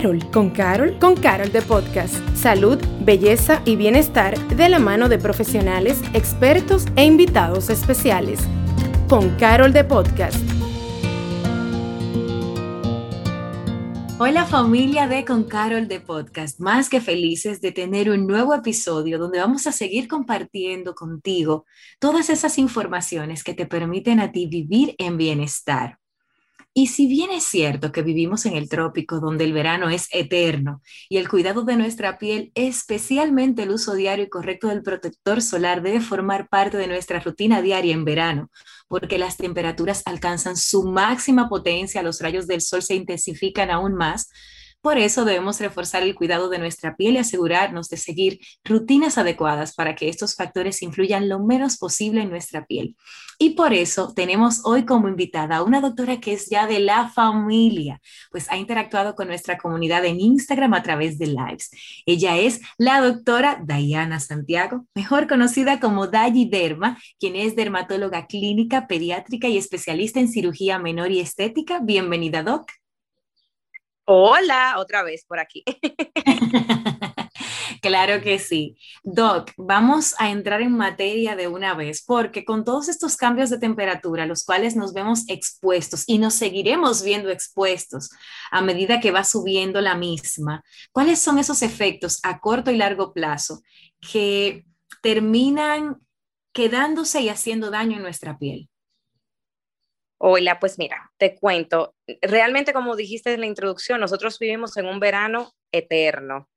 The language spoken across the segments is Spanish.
Carol, con Carol, con Carol de Podcast. Salud, belleza y bienestar de la mano de profesionales, expertos e invitados especiales. Con Carol de Podcast. Hola familia de Con Carol de Podcast, más que felices de tener un nuevo episodio donde vamos a seguir compartiendo contigo todas esas informaciones que te permiten a ti vivir en bienestar. Y si bien es cierto que vivimos en el trópico donde el verano es eterno y el cuidado de nuestra piel, especialmente el uso diario y correcto del protector solar, debe formar parte de nuestra rutina diaria en verano, porque las temperaturas alcanzan su máxima potencia, los rayos del sol se intensifican aún más, por eso debemos reforzar el cuidado de nuestra piel y asegurarnos de seguir rutinas adecuadas para que estos factores influyan lo menos posible en nuestra piel. Y por eso tenemos hoy como invitada a una doctora que es ya de la familia, pues ha interactuado con nuestra comunidad en Instagram a través de lives. Ella es la doctora Diana Santiago, mejor conocida como Dayi Derma, quien es dermatóloga clínica, pediátrica y especialista en cirugía menor y estética. Bienvenida, Doc. Hola, otra vez por aquí. claro que sí. Doc, vamos a entrar en materia de una vez, porque con todos estos cambios de temperatura, los cuales nos vemos expuestos y nos seguiremos viendo expuestos a medida que va subiendo la misma, ¿cuáles son esos efectos a corto y largo plazo que terminan quedándose y haciendo daño en nuestra piel? Hola, pues mira, te cuento, realmente como dijiste en la introducción, nosotros vivimos en un verano eterno,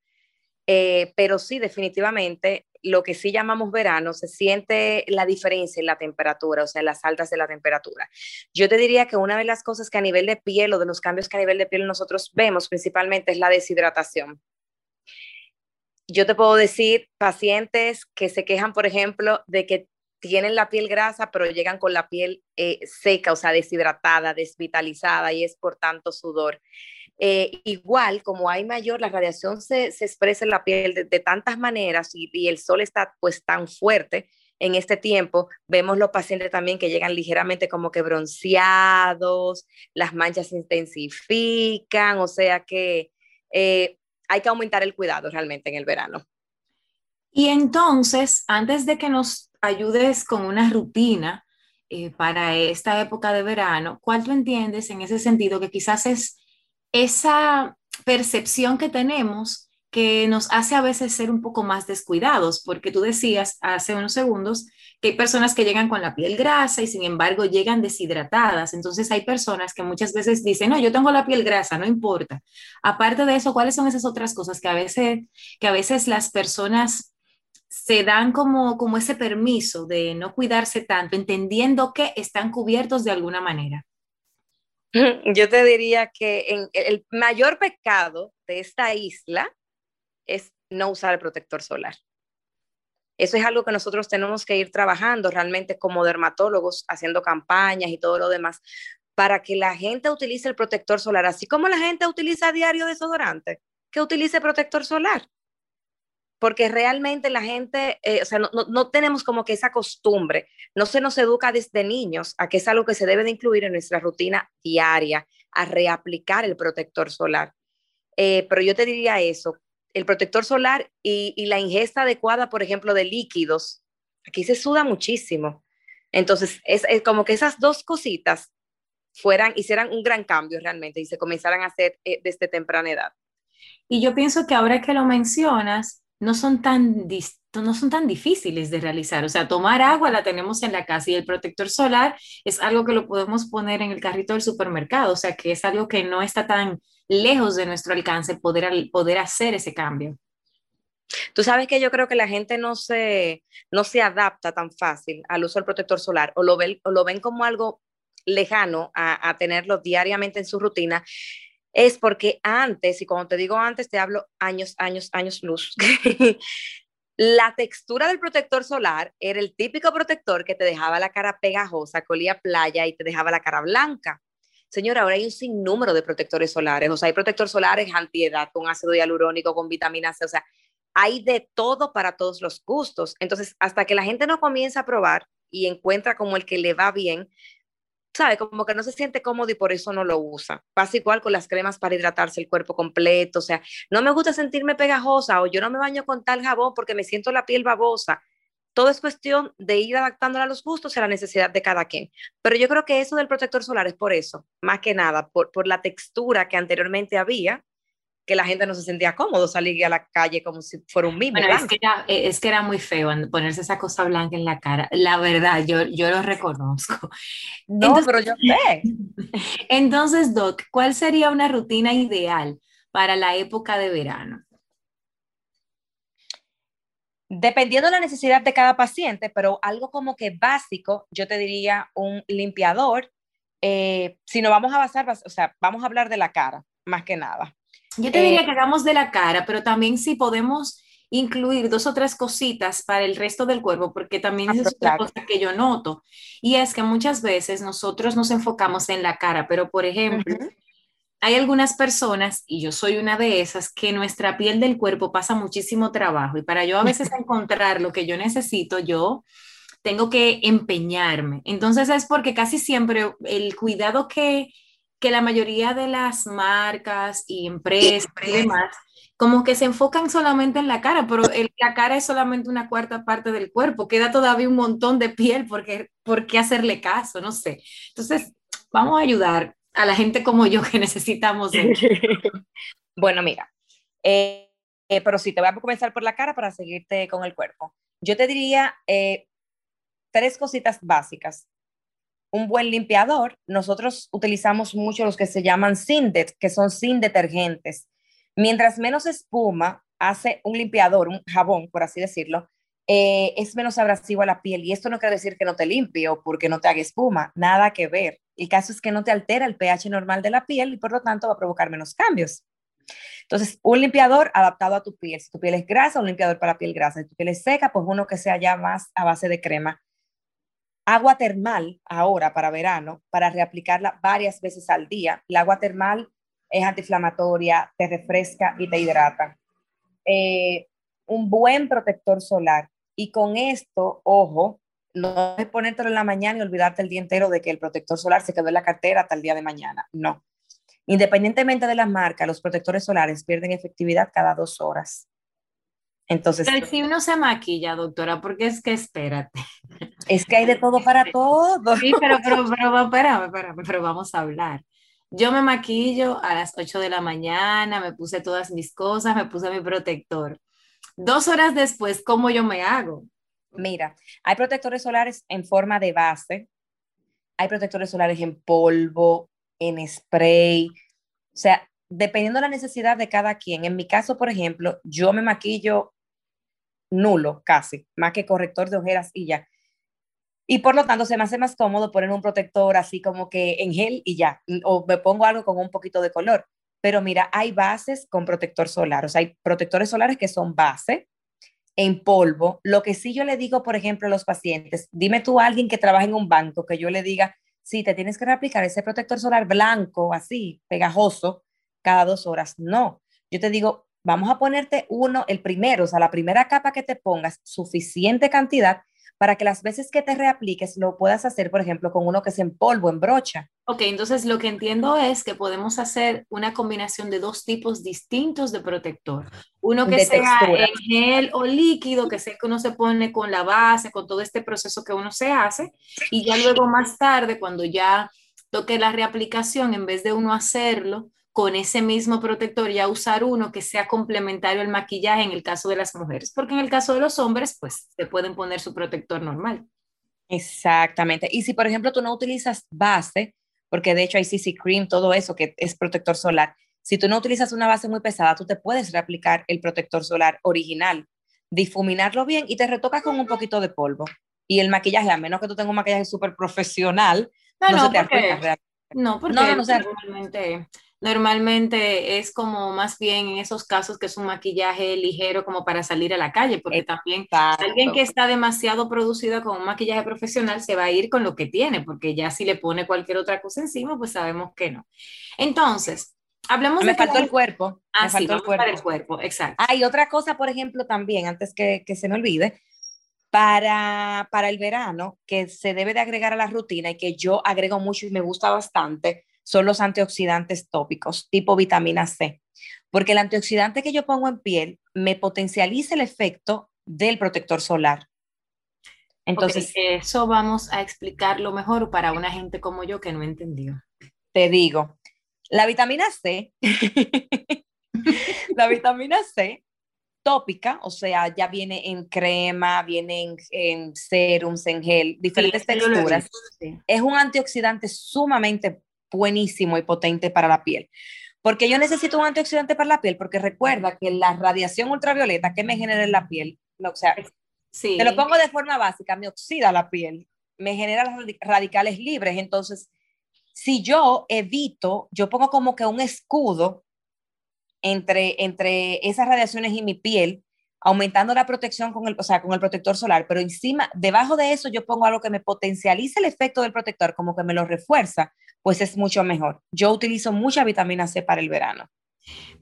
eh, pero sí, definitivamente, lo que sí llamamos verano, se siente la diferencia en la temperatura, o sea, en las altas de la temperatura. Yo te diría que una de las cosas que a nivel de piel o de los cambios que a nivel de piel nosotros vemos principalmente es la deshidratación. Yo te puedo decir pacientes que se quejan, por ejemplo, de que tienen la piel grasa, pero llegan con la piel eh, seca, o sea, deshidratada, desvitalizada y es por tanto sudor. Eh, igual, como hay mayor, la radiación se, expresa en la piel de, tantas maneras y, el sol está pues tan fuerte en este tiempo, vemos los pacientes también que llegan ligeramente como que bronceados, las manchas se intensifican, o sea que eh, hay que aumentar el cuidado realmente en el verano. Y entonces, antes de que nos ayudes con una rutina eh, para esta época de verano, ¿cuál tú entiendes en ese sentido que quizás es esa percepción que tenemos que nos hace a veces ser un poco más descuidados? Porque tú decías hace unos segundos que hay personas que llegan con la piel grasa y sin embargo llegan deshidratadas. Entonces hay personas que muchas veces dicen, no, yo tengo la piel grasa, no importa. Aparte de eso, ¿cuáles son esas otras cosas que a veces, que a veces las personas se dan como, como ese permiso de no cuidarse tanto, entendiendo que están cubiertos de alguna manera? Yo te diría que el mayor pecado de esta isla es no usar el protector solar. Eso es algo que nosotros tenemos que ir trabajando realmente como dermatólogos, haciendo campañas y todo lo demás, para que la gente utilice el protector solar, así como la gente utiliza diario desodorante, que utilice protector solar porque realmente la gente, eh, o sea, no, tenemos como que esa costumbre, no se nos educa desde niños a que es algo que se debe de incluir en nuestra rutina diaria, a reaplicar el protector solar. Eh, pero yo te diría eso, el protector solar y, la ingesta adecuada, por ejemplo, de líquidos, aquí se suda muchísimo. Entonces, es, como que esas dos cositas fueran, hicieran un gran cambio realmente y se comenzaran a hacer eh, desde temprana edad. Y yo pienso que ahora que lo mencionas, no son tan no son tan difíciles de realizar. O sea, tomar agua la tenemos en la casa y el protector solar es algo que lo podemos poner en el carrito del supermercado. O sea, que es algo que no está tan lejos de nuestro alcance poder, poder hacer ese cambio. Tú sabes que yo creo que la gente no se, no se adapta tan fácil al uso del protector solar o lo ven, o lo ven como algo lejano a, a tenerlo diariamente en su rutina es porque antes, y cuando te digo antes, te hablo años, años, años luz, la textura del protector solar era el típico protector que te dejaba la cara pegajosa, que olía playa y te dejaba la cara blanca. Señora, ahora hay un sinnúmero de protectores solares, o sea, hay protectores solares antiedad, con ácido hialurónico, con vitamina C, o sea, hay de todo para todos los gustos. Entonces, hasta que la gente no comienza a probar y encuentra como el que le va bien, sabe, como que no se siente cómodo y por eso no lo usa. Pasa igual con las cremas para hidratarse el cuerpo completo, o sea, no me gusta sentirme pegajosa o yo no me baño con tal jabón porque me siento la piel babosa. Todo es cuestión de ir adaptándola a los gustos y a la necesidad de cada quien. Pero yo creo que eso del protector solar es por eso, más que nada, por, por la textura que anteriormente había, que la gente no se sentía cómodo salir a la calle como si fuera un mismo. es, que era, eh, es que era muy feo ponerse esa cosa blanca en la cara. La verdad, yo, yo lo reconozco. No, pero yo sé. Entonces, Doc, ¿cuál sería una rutina ideal para la época de verano? Dependiendo de la necesidad de cada paciente, pero algo como que básico, yo te diría un limpiador. Eh, si no vamos a basar, o sea, vamos a hablar de la cara, más que nada yo te diría eh, que hagamos de la cara, pero también si podemos incluir dos o tres cositas para el resto del cuerpo, porque también es otra cosa que yo noto. Y es que muchas veces nosotros nos enfocamos en la cara, pero por ejemplo, hay algunas personas, y yo soy una de esas, que nuestra piel del cuerpo pasa muchísimo trabajo. Y para yo a veces encontrar lo que yo necesito, yo tengo que empeñarme. Entonces es porque casi siempre el cuidado que que la mayoría de las marcas y empresas y demás, como que se enfocan solamente en la cara, pero la cara es solamente una cuarta parte del cuerpo, queda todavía un montón de piel, porque, ¿por qué hacerle caso? No sé. Entonces, vamos a ayudar a la gente como yo que necesitamos. bueno, mira, eh, eh, pero sí, te voy a comenzar por la cara para seguirte con el cuerpo. Yo te diría eh, tres cositas básicas un buen limpiador, nosotros utilizamos mucho los que se llaman Sindet, que son sin detergentes. Mientras menos espuma hace un limpiador, un jabón, por así decirlo, eh, es menos abrasivo a la piel. Y esto no quiere decir que no te limpie o porque no te haga espuma, nada que ver. El caso es que no te altera el pH normal de la piel y por lo tanto va a provocar menos cambios. Entonces, un limpiador adaptado a tu piel. Si tu piel es grasa, un limpiador para piel grasa. Si tu piel es seca, pues uno que sea ya más a base de crema agua termal ahora para verano, para reaplicarla varias veces al día. El agua termal es antiinflamatoria, te refresca y te hidrata. Eh, un buen protector solar. Y con esto, ojo, no es ponértelo en la mañana y olvidarte el día entero de que el protector solar se quedó en la cartera hasta el día de mañana. No. Independientemente de la marca, los protectores solares pierden efectividad cada dos horas. Entonces, pero si uno se maquilla, doctora, porque es que espérate. Es que hay de todo para todo. Sí, pero, pero, pero, pero vamos a hablar. Yo me maquillo a las 8 de la mañana, me puse todas mis cosas, me puse mi protector. Dos horas después, ¿cómo yo me hago? Mira, hay protectores solares en forma de base, hay protectores solares en polvo, en spray, o sea, dependiendo de la necesidad de cada quien. En mi caso, por ejemplo, yo me maquillo nulo casi, más que corrector de ojeras y ya. Y por lo tanto se me hace más cómodo poner un protector así como que en gel y ya, o me pongo algo con un poquito de color. Pero mira, hay bases con protector solar, o sea, hay protectores solares que son base en polvo. Lo que sí yo le digo, por ejemplo, a los pacientes, dime tú a alguien que trabaja en un banco que yo le diga, sí, te tienes que reaplicar ese protector solar blanco, así, pegajoso, cada dos horas. No, yo te digo, vamos a ponerte uno, el primero, o sea, la primera capa que te pongas, suficiente cantidad para que las veces que te reapliques lo puedas hacer, por ejemplo, con uno que es en polvo, en brocha. Ok, entonces lo que entiendo es que podemos hacer una combinación de dos tipos distintos de protector. Uno que sea en gel o líquido, que sé que uno se pone con la base, con todo este proceso que uno se hace, y ya luego más tarde, cuando ya toque la reaplicación, en vez de uno hacerlo, con ese mismo protector ya usar uno que sea complementario al maquillaje en el caso de las mujeres, porque en el caso de los hombres, pues se pueden poner su protector normal. Exactamente. Y si, por ejemplo, tú no utilizas base, porque de hecho hay CC Cream, todo eso que es protector solar, si tú no utilizas una base muy pesada, tú te puedes reaplicar el protector solar original, difuminarlo bien y te retocas con un poquito de polvo. Y el maquillaje, a menos que tú tengas un maquillaje súper profesional, no, no, se te porque, No, porque no, no, realmente normalmente es como más bien en esos casos que es un maquillaje ligero como para salir a la calle, porque también alguien que está demasiado producido con un maquillaje profesional se va a ir con lo que tiene, porque ya si le pone cualquier otra cosa encima, pues sabemos que no. Entonces, hablamos me Faltó el cuerpo. Ah, me faltó el cuerpo. el cuerpo, exacto. Hay otra cosa, por ejemplo, también, antes que, que se me olvide, Para, para el verano, que se debe de agregar a la rutina y que yo agrego mucho y me gusta bastante, son los antioxidantes tópicos, tipo vitamina C. Porque el antioxidante que yo pongo en piel me potencializa el efecto del protector solar. Entonces, eso vamos a explicarlo mejor para una gente como yo que no entendió. Te digo, la vitamina C, la vitamina C tópica, o sea, ya viene en crema, viene en, en serums, en gel, diferentes texturas. Es un antioxidante sumamente buenísimo y potente para la piel. Porque yo necesito un antioxidante para la piel, porque recuerda que la radiación ultravioleta que me genera en la piel, o sea, Sí. Te lo pongo de forma básica, me oxida la piel, me genera radicales libres. Entonces, si yo evito, yo pongo como que un escudo entre, entre esas radiaciones y mi piel, aumentando la protección con el, o sea, con el protector solar, pero encima, debajo de eso yo pongo algo que me potencialice el efecto del protector, como que me lo refuerza, pues es mucho mejor. Yo utilizo mucha vitamina C para el verano.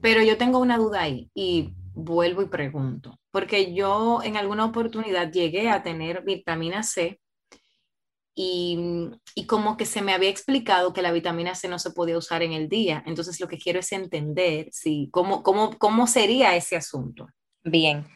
Pero yo tengo una duda ahí y vuelvo y pregunto, porque yo en alguna oportunidad llegué a tener vitamina C y, y, como que se me había explicado que la vitamina C no se podía usar en el día. Entonces lo que quiero es entender si, cómo, cómo, cómo sería ese asunto. Bien.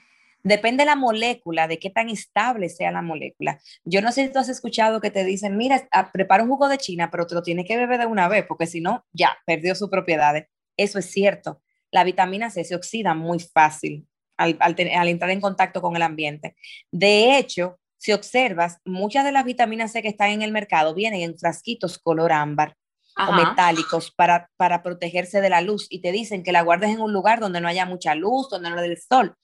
Depende de la molécula, de qué tan estable sea la molécula. Yo no sé si tú has escuchado que te dicen, mira, ah, prepara un jugo de China, pero te lo tienes que beber de una vez, porque si no, ya, perdió sus propiedades. Eso es cierto la vitamina C se oxida muy fácil al, entrar en contacto con el ambiente. De hecho, si observas, muchas de las vitaminas C que están en el mercado vienen en frasquitos color ámbar o metálicos para, para protegerse de la luz y te dicen que la guardes en un lugar donde no haya mucha luz, donde no le dé el sol.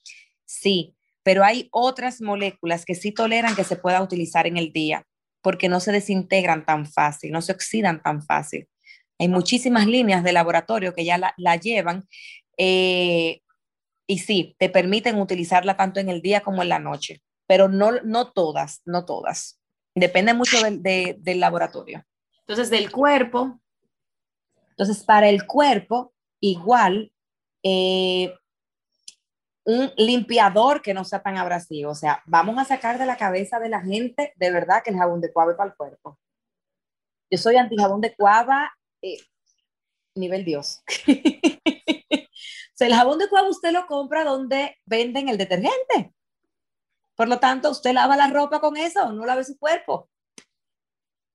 Sí, pero hay otras moléculas que sí toleran que se pueda utilizar en el día porque no se desintegran tan fácil, no se oxidan tan fácil. Hay muchísimas líneas de laboratorio que ya la, llevan eh, y sí, te permiten utilizarla tanto en el día como en la noche, pero no, no todas, no todas. Depende mucho del, laboratorio. Entonces, del cuerpo. Entonces, para el cuerpo, igual, eh, un limpiador que no sea tan abrasivo. O sea, vamos a sacar de la cabeza de la gente de verdad que el jabón de cuava es para el cuerpo. Yo soy anti jabón de cuava eh, nivel Dios. o sea, el jabón de cuava usted lo compra donde venden el detergente. Por lo tanto, usted lava la ropa con eso, no lave su cuerpo.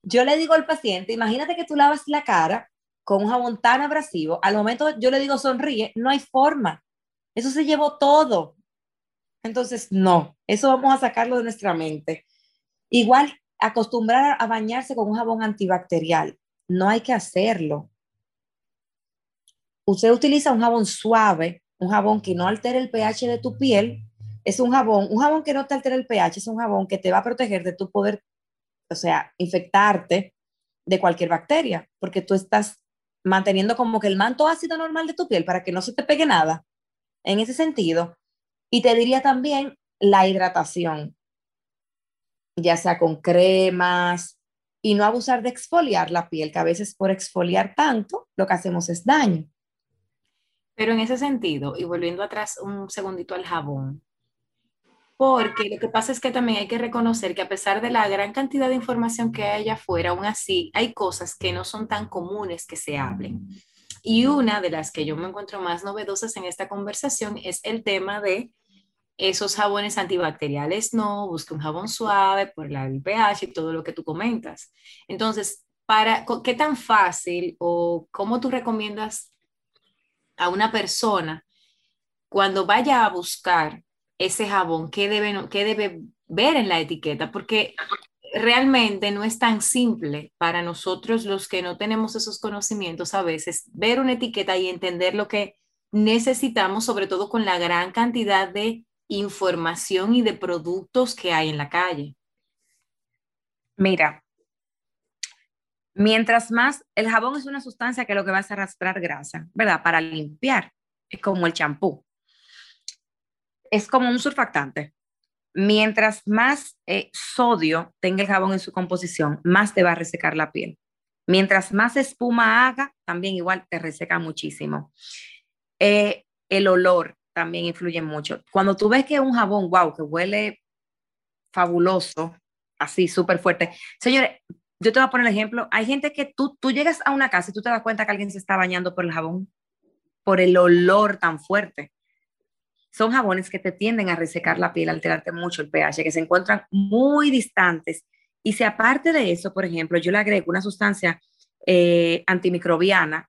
Yo le digo al paciente, imagínate que tú lavas la cara con un jabón tan abrasivo, al momento yo le digo sonríe, no hay forma. Eso se llevó todo. Entonces, no, eso vamos a sacarlo de nuestra mente. Igual, acostumbrar a bañarse con un jabón antibacterial no hay que hacerlo. Usted utiliza un jabón suave, un jabón que no altere el pH de tu piel. Es un jabón, un jabón que no te altera el pH, es un jabón que te va a proteger de tu poder, o sea, infectarte de cualquier bacteria, porque tú estás manteniendo como que el manto ácido normal de tu piel para que no se te pegue nada. En ese sentido. Y te diría también la hidratación, ya sea con cremas, y no abusar de exfoliar la piel, que a veces por exfoliar tanto lo que hacemos es daño. Pero en ese sentido, y volviendo atrás un segundito al jabón, porque lo que pasa es que también hay que reconocer que a pesar de la gran cantidad de información que hay allá afuera, aún así hay cosas que no son tan comunes que se hablen. Y una de las que yo me encuentro más novedosas en esta conversación es el tema de esos jabones antibacteriales no, busca un jabón suave por la pH y todo lo que tú comentas. Entonces, para, ¿qué tan fácil o cómo tú recomiendas a una persona cuando vaya a buscar ese jabón, qué debe, qué debe ver en la etiqueta? Porque realmente no es tan simple para nosotros los que no tenemos esos conocimientos a veces ver una etiqueta y entender lo que necesitamos, sobre todo con la gran cantidad de información y de productos que hay en la calle? Mira, mientras más, el jabón es una sustancia que lo que va a arrastrar grasa, ¿verdad? Para limpiar, es como el champú. Es como un surfactante. Mientras más eh, sodio tenga el jabón en su composición, más te va a resecar la piel. Mientras más espuma haga, también igual te reseca muchísimo. Eh, el olor, también influye mucho. Cuando tú ves que un jabón, wow, que huele fabuloso, así súper fuerte. Señores, yo te voy a poner el ejemplo. Hay gente que tú, tú llegas a una casa y tú te das cuenta que alguien se está bañando por el jabón, por el olor tan fuerte. Son jabones que te tienden a resecar la piel, alterarte mucho el pH, que se encuentran muy distantes. Y si aparte de eso, por ejemplo, yo le agrego una sustancia eh, antimicrobiana,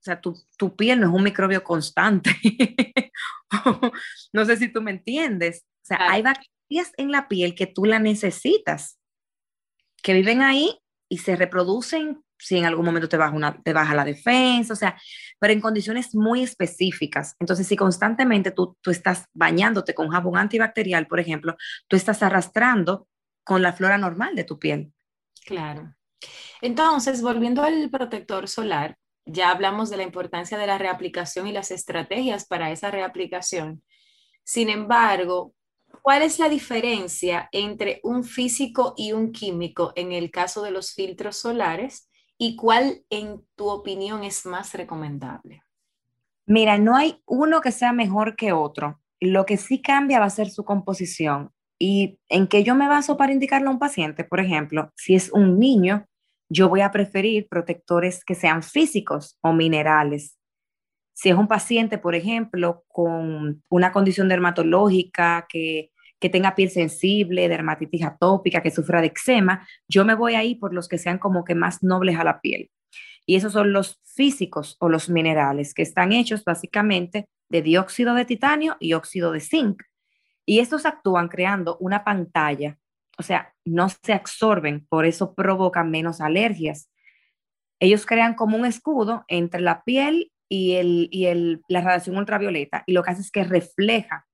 o sea, tu, tu, piel no es un microbio constante. no sé si tú me entiendes. O sea, hay bacterias en la piel que tú la necesitas que viven ahí y se reproducen si en algún momento te baja, una, te baja la defensa, o sea, pero en condiciones muy específicas. Entonces, si constantemente tú, tú estás bañándote con jabón antibacterial, por ejemplo, tú estás arrastrando con la flora normal de tu piel. Claro. Entonces, volviendo al protector solar, ya hablamos de la importancia de la reaplicación y las estrategias para esa reaplicación. Sin embargo, ¿Cuál es la diferencia entre un físico y un químico en el caso de los filtros solares? ¿Y cuál, en tu opinión, es más recomendable? Mira, no hay uno que sea mejor que otro. Lo que sí cambia va a ser su composición. ¿Y en qué yo me baso para indicarlo a un paciente? Por ejemplo, si es un niño, yo voy a preferir protectores que sean físicos o minerales. Si es un paciente, por ejemplo, con una condición dermatológica que, tenga piel sensible, dermatitis atópica, que sufra de eczema, yo me voy ahí por los que sean como que más nobles a la piel. Y esos son los físicos o los minerales, que están hechos básicamente de dióxido de titanio y óxido de zinc. Y estos actúan creando una pantalla, o sea, no se absorben, por eso provocan menos alergias. Ellos crean como un escudo entre la piel y, el, y el, la radiación ultravioleta y lo que hace es que refleja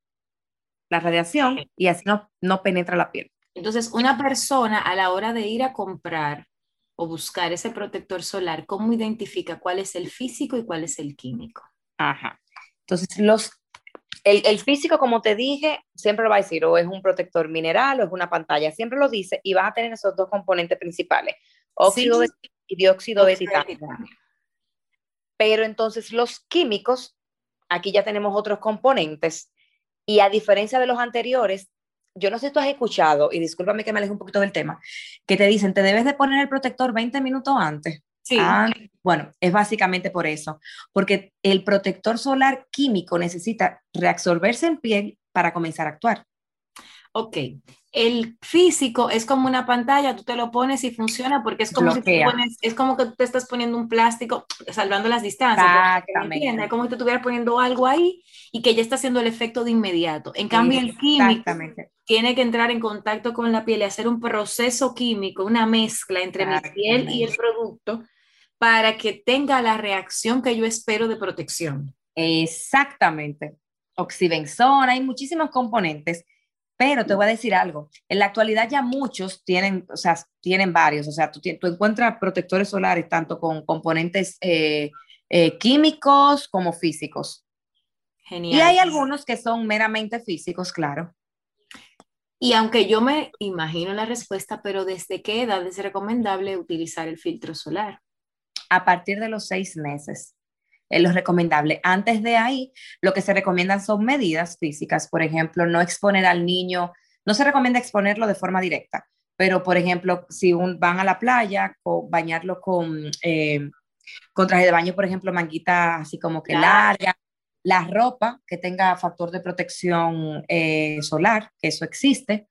la radiación y así no, no penetra la piel. Entonces, una persona a la hora de ir a comprar o buscar ese protector solar, ¿cómo identifica cuál es el físico y cuál es el químico? Ajá. Entonces, los, el, el, físico, como te dije, siempre lo va a decir, o es un protector mineral o es una pantalla, siempre lo dice y va a tener esos dos componentes principales, óxido de, y dióxido de titanio. Pero entonces los químicos, aquí ya tenemos otros componentes y a diferencia de los anteriores, yo no sé si tú has escuchado, y discúlpame que me aleje un poquito del tema, que te dicen, te debes de poner el protector 20 minutos antes. Sí. Ah, bueno, es básicamente por eso, porque el protector solar químico necesita reabsorberse en piel para comenzar a actuar. Ok, el físico es como una pantalla, tú te lo pones y funciona porque es como, si pones, es como que tú te estás poniendo un plástico, salvando las distancias. Exactamente. Es como si te estuvieras poniendo algo ahí y que ya está haciendo el efecto de inmediato. En cambio, el químico tiene que entrar en contacto con la piel y hacer un proceso químico, una mezcla entre mi piel y el producto para que tenga la reacción que yo espero de protección. Exactamente. Oxibenzona, hay muchísimos componentes pero te voy a decir algo, en la actualidad ya muchos tienen, o sea, tienen varios, o sea, tú, tú encuentras protectores solares tanto con componentes eh, eh, químicos como físicos. Genial. Y hay algunos que son meramente físicos, claro. Y aunque yo me imagino la respuesta, pero ¿desde qué edad es recomendable utilizar el filtro solar? A partir de los seis meses es lo recomendable. Antes de ahí, lo que se recomiendan son medidas físicas, por ejemplo, no exponer al niño, no se recomienda exponerlo de forma directa, pero por ejemplo, si un, van a la playa, o bañarlo con, eh, con traje de baño, por ejemplo, manguita así como que larga, la ropa que tenga factor de protección eh, solar, que eso existe,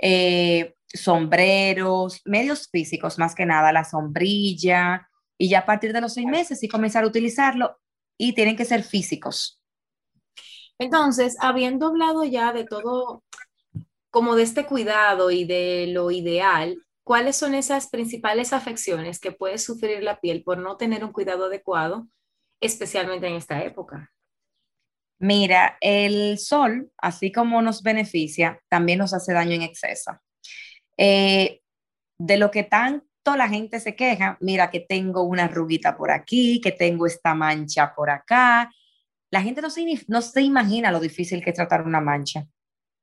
eh, sombreros, medios físicos más que nada, la sombrilla, y ya a partir de los seis meses sí comenzar a utilizarlo y tienen que ser físicos. Entonces, habiendo hablado ya de todo, como de este cuidado y de lo ideal, ¿cuáles son esas principales afecciones que puede sufrir la piel por no tener un cuidado adecuado, especialmente en esta época? Mira, el sol, así como nos beneficia, también nos hace daño en exceso. Eh, de lo que tan la gente se queja, mira que tengo una arruguita por aquí, que tengo esta mancha por acá. La gente no se, no se imagina lo difícil que es tratar una mancha.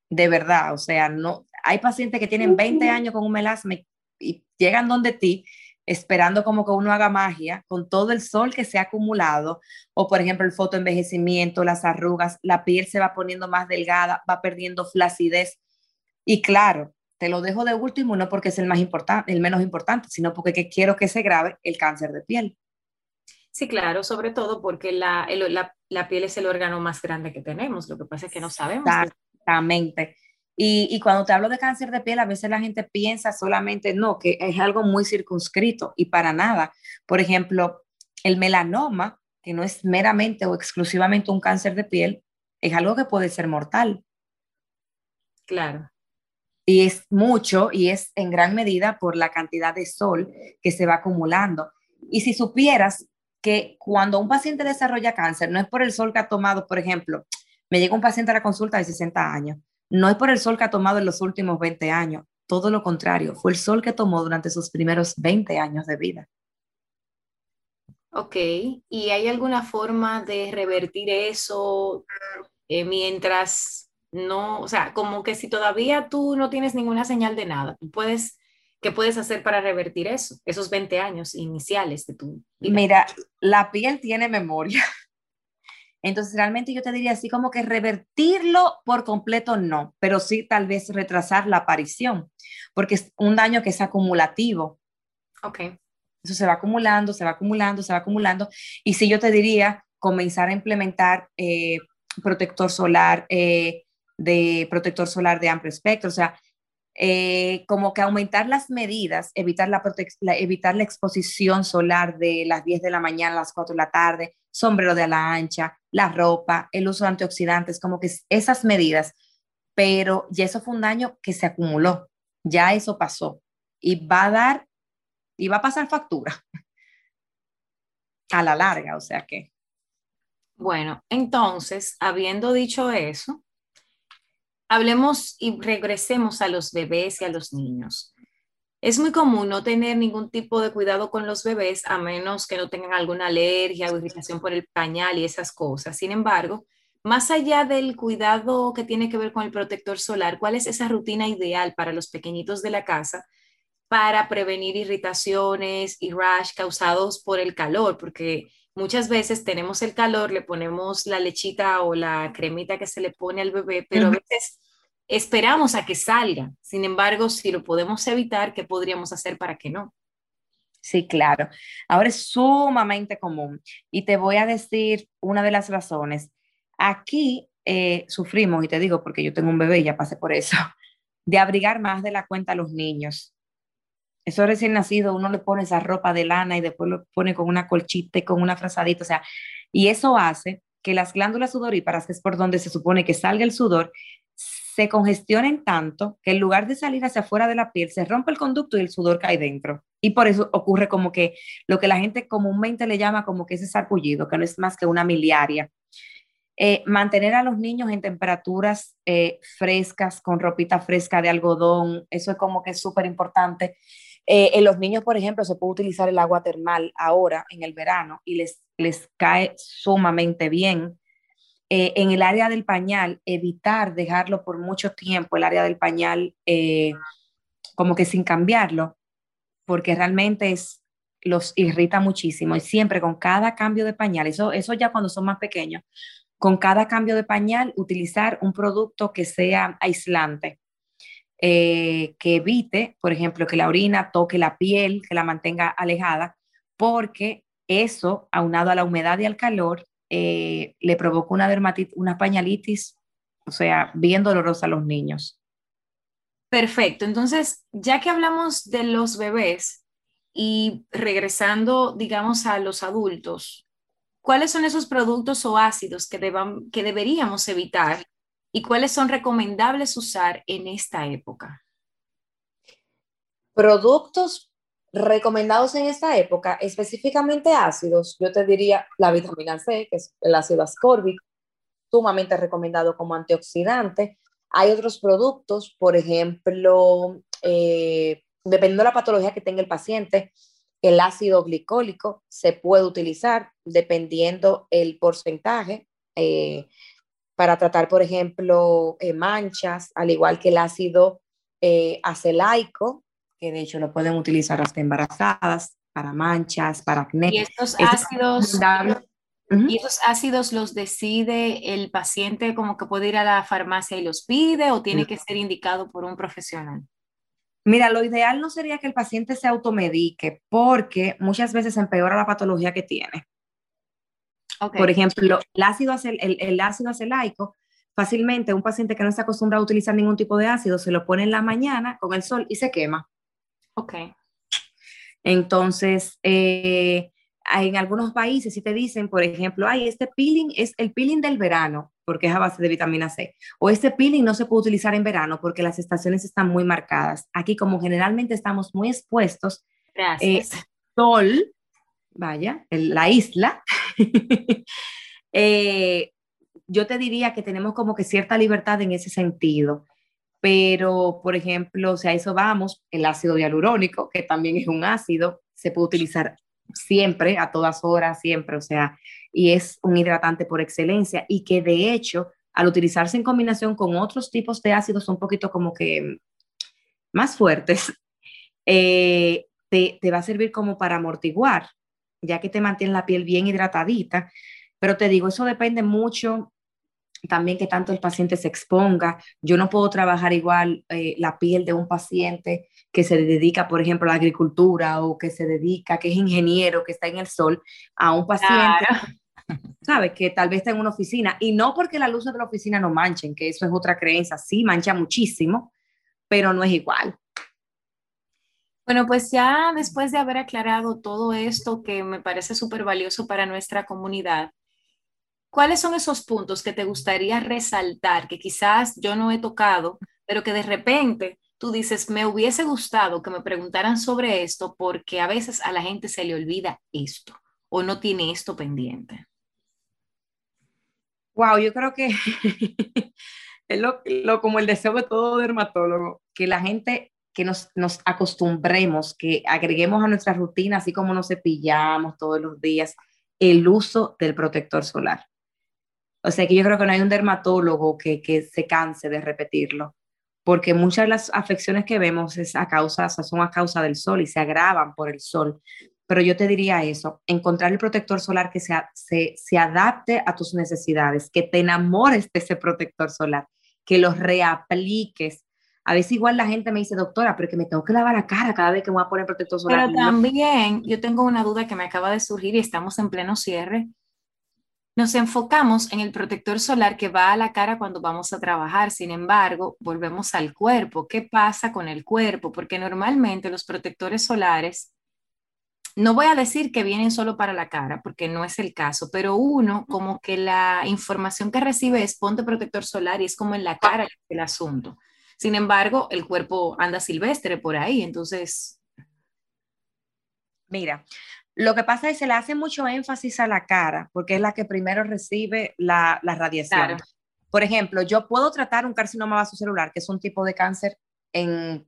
De verdad, o sea, no, hay pacientes que tienen 20 años con un melasma y, llegan donde ti esperando como que uno haga magia con todo el sol que se ha acumulado, o por ejemplo el fotoenvejecimiento, las arrugas, la piel se va poniendo más delgada, va perdiendo flacidez. Y claro, te lo dejo de último no porque es el más importante, el menos importante, sino porque quiero que se grave el cáncer de piel. Sí, claro, sobre todo porque la, la, piel es el órgano más grande que tenemos, lo que pasa es que no sabemos. Exactamente. Y, y, cuando te hablo de cáncer de piel, a veces la gente piensa solamente, no, que es algo muy circunscrito y para nada. Por ejemplo, el melanoma, que no es meramente o exclusivamente un cáncer de piel, es algo que puede ser mortal. Claro. Y es mucho y es en gran medida por la cantidad de sol que se va acumulando. Y si supieras que cuando un paciente desarrolla cáncer, no es por el sol que ha tomado, por ejemplo, me llega un paciente a la consulta de 60 años, no es por el sol que ha tomado en los últimos 20 años, todo lo contrario, fue el sol que tomó durante sus primeros 20 años de vida. Ok, ¿y hay alguna forma de revertir eso eh, mientras no, o sea, como que si todavía tú no tienes ninguna señal de nada, tú puedes ¿Qué puedes hacer para revertir eso, esos 20 años iniciales de tu vida? Mira, la piel tiene memoria. Entonces, realmente yo te diría así como que revertirlo por completo no, pero sí tal vez retrasar la aparición, porque es un daño que es acumulativo. Ok. Eso se va acumulando, se va acumulando, se va acumulando. Y si yo te diría comenzar a implementar eh, protector solar, eh, de protector solar de amplio espectro, o sea, eh, como que aumentar las medidas, evitar la, evitar la exposición solar de las 10 de la mañana a las 4 de la tarde, sombrero de ala ancha, la ropa, el uso de antioxidantes, como que esas medidas, pero ya eso fue un daño que se acumuló, ya eso pasó y va a dar, y va a pasar factura a la larga, o sea que. Bueno, entonces, habiendo dicho eso, hablemos y regresemos a los bebés y a los niños. Es muy común no tener ningún tipo de cuidado con los bebés a menos que no tengan alguna alergia o irritación por el pañal y esas cosas. Sin embargo, más allá del cuidado que tiene que ver con el protector solar, ¿cuál es esa rutina ideal para los pequeñitos de la casa para prevenir irritaciones y rash causados por el calor? Porque muchas veces tenemos el calor, le ponemos la lechita o la cremita que se le pone al bebé, pero a veces esperamos a que salga. Sin embargo, si lo podemos evitar, ¿qué podríamos hacer para que no? Sí, claro. Ahora es sumamente común y te voy a decir una de las razones. Aquí eh, sufrimos, y te digo porque yo tengo un bebé y ya pasé por eso, de abrigar más de la cuenta a los niños. Eso recién nacido, uno le pone esa ropa de lana y después lo pone con una colchita y con una frazadita, o sea, y eso hace que las glándulas sudoríparas, que es por donde se supone que salga el sudor, se congestionen tanto que en lugar de salir hacia afuera de la piel, se rompe el conducto y el sudor cae dentro. Y por eso ocurre como que lo que la gente comúnmente le llama como que ese sarpullido, que no es más que una miliaria. Eh, mantener a los niños en temperaturas eh, frescas, con ropita fresca de algodón, eso es como que es súper importante. Eh, en los niños, por ejemplo, se puede utilizar el agua termal ahora en el verano y les, les cae sumamente bien. Eh, en el área del pañal, evitar dejarlo por mucho tiempo, el área del pañal, eh, como que sin cambiarlo, porque realmente es, los irrita muchísimo y siempre con cada cambio de pañal, eso, eso ya cuando son más pequeños, con cada cambio de pañal, utilizar un producto que sea aislante eh, que evite, por ejemplo, que la orina toque la piel, que la mantenga alejada, porque eso, aunado a la humedad y al calor, eh, le provoca una dermatitis, una pañalitis, o sea, bien dolorosa a los niños. Perfecto. Entonces, ya que hablamos de los bebés y regresando, digamos, a los adultos, ¿cuáles son esos productos o ácidos que, deban, que deberíamos evitar y cuáles son recomendables usar en esta época? Productos recomendados en esta época, específicamente ácidos, yo te diría la vitamina C, que es el ácido ascórbico, sumamente recomendado como antioxidante. Hay otros productos, por ejemplo, eh, dependiendo de la patología que tenga el paciente, el ácido glicólico se puede utilizar dependiendo el porcentaje. Eh, para tratar, por ejemplo, eh, manchas, al igual que el ácido eh, acelaico, que de hecho lo pueden utilizar hasta embarazadas, para manchas, para acné. ¿Y estos ácidos ¿Y esos ácidos los decide el paciente como que puede ir a la farmacia y los pide o tiene que ser indicado por un profesional? Mira, lo ideal no sería que el paciente se automedique porque muchas veces empeora la patología que tiene. Por ejemplo, el ácido, el, el ácido acelaico, fácilmente un paciente que no está acostumbrado a utilizar ningún tipo de ácido se lo pone en la mañana con el sol y se quema. Ok. Entonces, eh, en algunos países sí te dicen, por ejemplo, ay, este peeling es el peeling del verano porque es a base de vitamina C. O este peeling no se puede utilizar en verano porque las estaciones están muy marcadas. Aquí como generalmente estamos muy expuestos, eh, sol, vaya, la isla, eh, yo te diría que tenemos como que cierta libertad en ese sentido. Pero, por ejemplo, si a eso vamos, el ácido hialurónico, que también es un ácido, se puede utilizar siempre, a todas horas, siempre, o sea, y es un hidratante por excelencia y que de hecho, al utilizarse en combinación con otros tipos de ácidos un poquito como que más fuertes, eh, te, te va a servir como para amortiguar, ya que te mantiene la piel bien hidratadita. Pero te digo, eso depende mucho también que tanto el paciente se exponga. Yo no puedo trabajar igual eh, la piel de un paciente que se dedica, por ejemplo, a la agricultura o que se dedica, que es ingeniero, que está en el sol, a un paciente, ¿sabes? Que tal vez está en una oficina. Y no porque las luces de la oficina no manchen, que eso es otra creencia, sí, mancha muchísimo, pero no es igual. Bueno, pues ya después de haber aclarado todo esto que me parece súper valioso para nuestra comunidad, ¿cuáles son esos puntos que te gustaría resaltar que quizás yo no he tocado, pero que de repente tú dices, me hubiese gustado que me preguntaran sobre esto porque a veces a la gente se le olvida esto o no tiene esto pendiente? Wow, yo creo que es lo, como el deseo de todo dermatólogo, que la gente que nos, nos, acostumbremos, que agreguemos a nuestra rutina, así como nos cepillamos todos los días, el uso del protector solar. O sea que yo creo que no hay un dermatólogo que, que se canse de repetirlo, porque muchas de las afecciones que vemos es a causa, son a causa del sol y se agravan por el sol. Pero yo te diría eso, encontrar el protector solar que se, se, se adapte a tus necesidades, que te enamores de ese protector solar, que lo reapliques, a veces igual la gente me dice, doctora, pero que me tengo que lavar la cara cada vez que me voy a poner protector solar. Pero también yo tengo una duda que me acaba de surgir y estamos en pleno cierre. Nos enfocamos en el protector solar que va a la cara cuando vamos a trabajar, sin embargo, volvemos al cuerpo. ¿Qué pasa con el cuerpo? Porque normalmente los protectores solares, no voy a decir que vienen solo para la cara, porque no es el caso, pero uno como que la información que recibe es ponte protector solar y es como en la cara el asunto. Sin embargo, el cuerpo anda silvestre por ahí, entonces... Mira, lo que pasa es que se le hace mucho énfasis a la cara, porque es la que primero recibe la, radiación. Por ejemplo, yo puedo tratar un carcinoma vasocelular, que es un tipo de cáncer en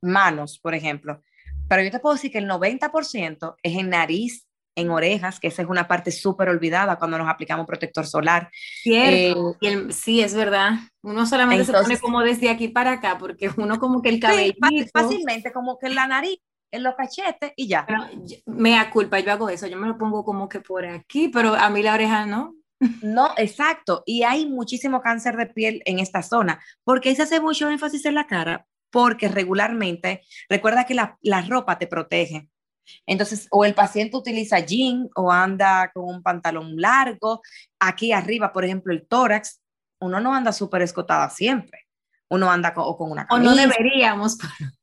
manos, por ejemplo, pero yo te puedo decir que el 90% es en nariz, en orejas, que esa es una parte súper olvidada cuando nos aplicamos protector solar. Cierto. Eh, sí, es verdad. Uno solamente se pone como desde aquí para acá, porque uno como que el cabello. fácilmente, como que la nariz en los cachetes y ya. me da culpa, yo hago eso, yo me lo pongo como que por aquí, pero a mí la oreja no. No, exacto. Y hay muchísimo cáncer de piel en esta zona, porque se hace mucho énfasis en la cara, porque regularmente, recuerda que la, la ropa te protege. Entonces, o el paciente utiliza jean o anda con un pantalón largo, aquí arriba, por ejemplo, el tórax, uno no anda súper escotada siempre uno anda con, o con una camisa. O no deberíamos.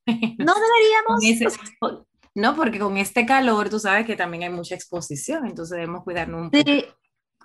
No deberíamos. no, porque con este calor tú sabes que también hay mucha exposición, entonces debemos cuidarnos un poco. Sí,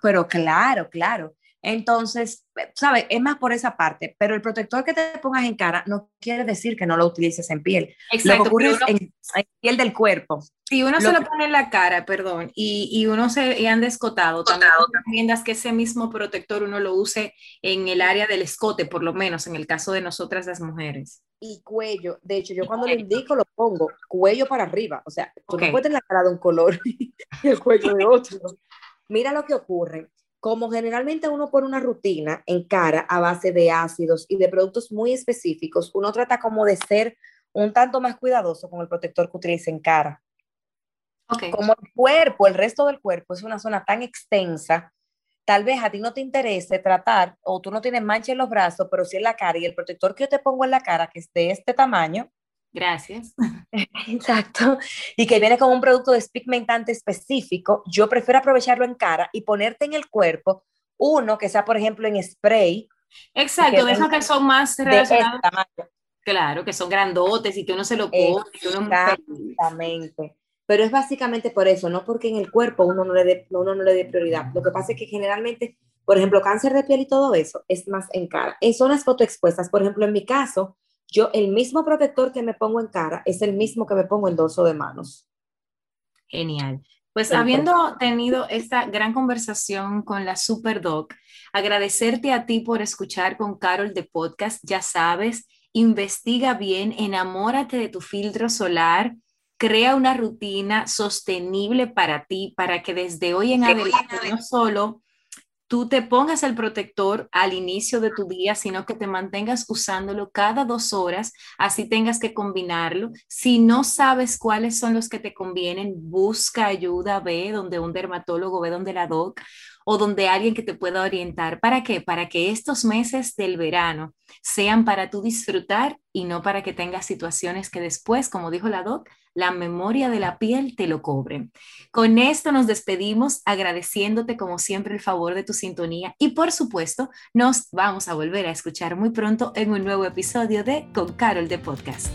pero claro, claro. Entonces, ¿sabes? Es más por esa parte, pero el protector que te pongas en cara no quiere decir que no lo utilices en piel. Exacto. Lo que ocurre es en, piel del cuerpo. Si uno se lo pone en la cara, perdón, y, y uno se y anda escotado, también recomiendas que ese mismo protector uno lo use en el área del escote, por lo menos en el caso de nosotras las mujeres. Y cuello, de hecho, yo cuando lo indico lo pongo cuello para arriba, o sea, tú no puedes tener la cara de un color y el cuello de otro. Mira lo que ocurre como generalmente uno pone una rutina en cara a base de ácidos y de productos muy específicos, uno trata como de ser un tanto más cuidadoso con el protector que utiliza en cara. Como el cuerpo, el resto del cuerpo es una zona tan extensa, tal vez a ti no te interese tratar o tú no tienes mancha en los brazos, pero sí en la cara y el protector que yo te pongo en la cara, que es de este tamaño. Gracias. Exacto. Y que viene con un producto despigmentante específico, yo prefiero aprovecharlo en cara y ponerte en el cuerpo uno que sea, por ejemplo, en spray. Exacto, de esos que son más relacionados. Claro, que son grandotes y que uno se lo pone. Exactamente. Pero es básicamente por eso, no porque en el cuerpo uno no le dé uno no le dé prioridad. Lo que pasa es que generalmente, por ejemplo, cáncer de piel y todo eso es más en cara. En zonas fotoexpuestas, por ejemplo, en mi caso, yo el mismo protector que me pongo en cara es el mismo que me pongo en dorso de manos. Genial. Pues habiendo tenido esta gran conversación con la Superdoc, agradecerte a ti por escuchar con Carol de podcast. Ya sabes, investiga bien, enamórate de tu filtro solar crea una rutina sostenible para ti, para que desde hoy en adelante no solo tú te pongas el protector al inicio de tu día, sino que te mantengas usándolo cada dos horas, así tengas que combinarlo. Si no sabes cuáles son los que te convienen, busca ayuda, ve donde un dermatólogo, ve donde la doc o donde alguien que te pueda orientar. ¿Para qué? Para que estos meses del verano sean para tú disfrutar y no para que tengas situaciones que después, como dijo la doc, la memoria de la piel te lo cobre. Con esto nos despedimos agradeciéndote como siempre el favor de tu sintonía y por supuesto nos vamos a volver a escuchar muy pronto en un nuevo episodio de Con Carol de Podcast.